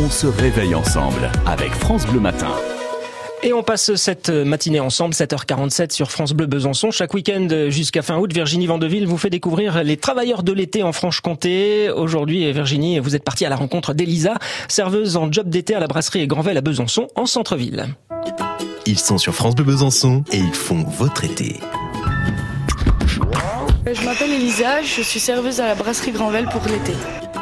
On se réveille ensemble avec France Bleu Matin. Et on passe cette matinée ensemble, 7h47 sur France Bleu Besançon. Chaque week-end jusqu'à fin août, Virginie Vandeville vous fait découvrir les travailleurs de l'été en Franche-Comté. Aujourd'hui, Virginie, vous êtes partie à la rencontre d'Elisa, serveuse en job d'été à la brasserie Grandvel à Besançon, en centre-ville. Ils sont sur France Bleu Besançon et ils font votre été. Je m'appelle Elisa, je suis serveuse à la brasserie Grandvel pour l'été.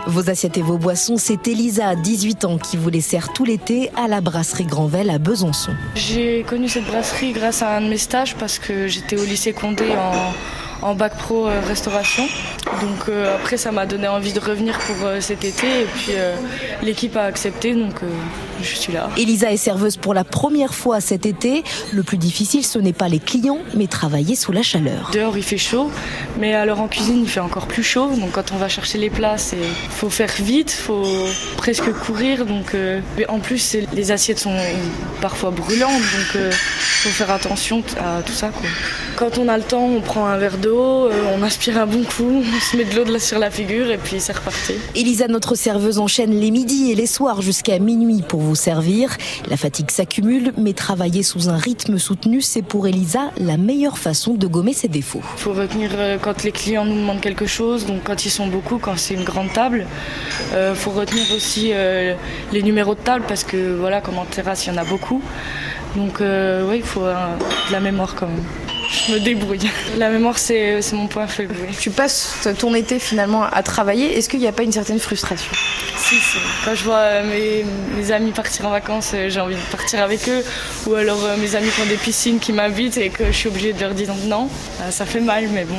Vos assiettes et vos boissons, c'est Elisa, 18 ans, qui vous les sert tout l'été à la brasserie Grandvel à Besançon. J'ai connu cette brasserie grâce à un de mes stages parce que j'étais au lycée Condé en, en bac pro euh, restauration. Donc euh, après, ça m'a donné envie de revenir pour euh, cet été et puis euh, l'équipe a accepté, donc je suis là. Elisa est serveuse pour la première fois cet été. Le plus difficile, ce n'est pas les clients, mais travailler sous la chaleur. Dehors, il fait chaud, mais alors en cuisine, il fait encore plus chaud. Donc quand on va chercher les plats, c'est faut faire vite, faut presque courir. Donc mais en plus, les assiettes sont parfois brûlantes, donc euh, faut faire attention à tout ça. Quoi. Quand on a le temps, on prend un verre d'eau, on aspire un bon coup, on se met de l'eau sur la figure et puis c'est reparti. Elisa, notre serveuse, enchaîne les midis et les soirs jusqu'à minuit pour vous servir. La fatigue s'accumule, mais travailler sous un rythme soutenu, c'est pour Elisa la meilleure façon de gommer ses défauts. Il faut retenir euh, quand les clients nous demandent quelque chose, donc quand ils sont beaucoup, quand c'est une grande table. Il faut retenir aussi euh, les numéros de table parce que voilà, comme en terrasse, il y en a beaucoup. Donc euh, oui, il faut euh, de la mémoire quand même. Je me débrouille. La mémoire, c'est c'est mon point faible. oui. Tu passes ton été finalement à travailler. Est-ce qu'il n'y a pas une certaine frustration? Si, si. Quand je vois euh, mes, mes amis partir en vacances, euh, j'ai envie de partir avec eux. Ou alors euh, mes amis qui ont des piscines qui m'invitent et que je suis obligée de leur dire non. Ça fait mal, mais bon.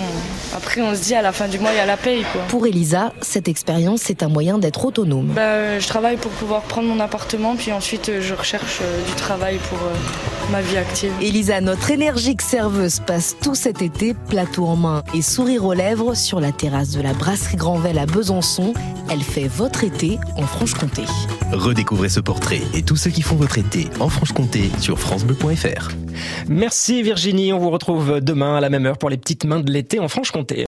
Après, on se dit à la fin du mois, il y a la paye, quoi. Pour Elisa, cette expérience, c'est un moyen d'être autonome. Bah, je travaille pour pouvoir prendre mon appartement, puis ensuite je recherche du travail pour euh, ma vie active. Elisa, notre énergique serveuse, passe tout cet été, plateau en main et sourire aux lèvres, sur la terrasse de la brasserie Grandvel à Besançon. Elle fait votre été en Franche-Comté. Redécouvrez ce portrait et tous ceux qui font votre été en Franche-Comté sur francebleu.fr. Merci Virginie, on vous retrouve demain à la même heure pour les petites mains de l'été en Franche-Comté.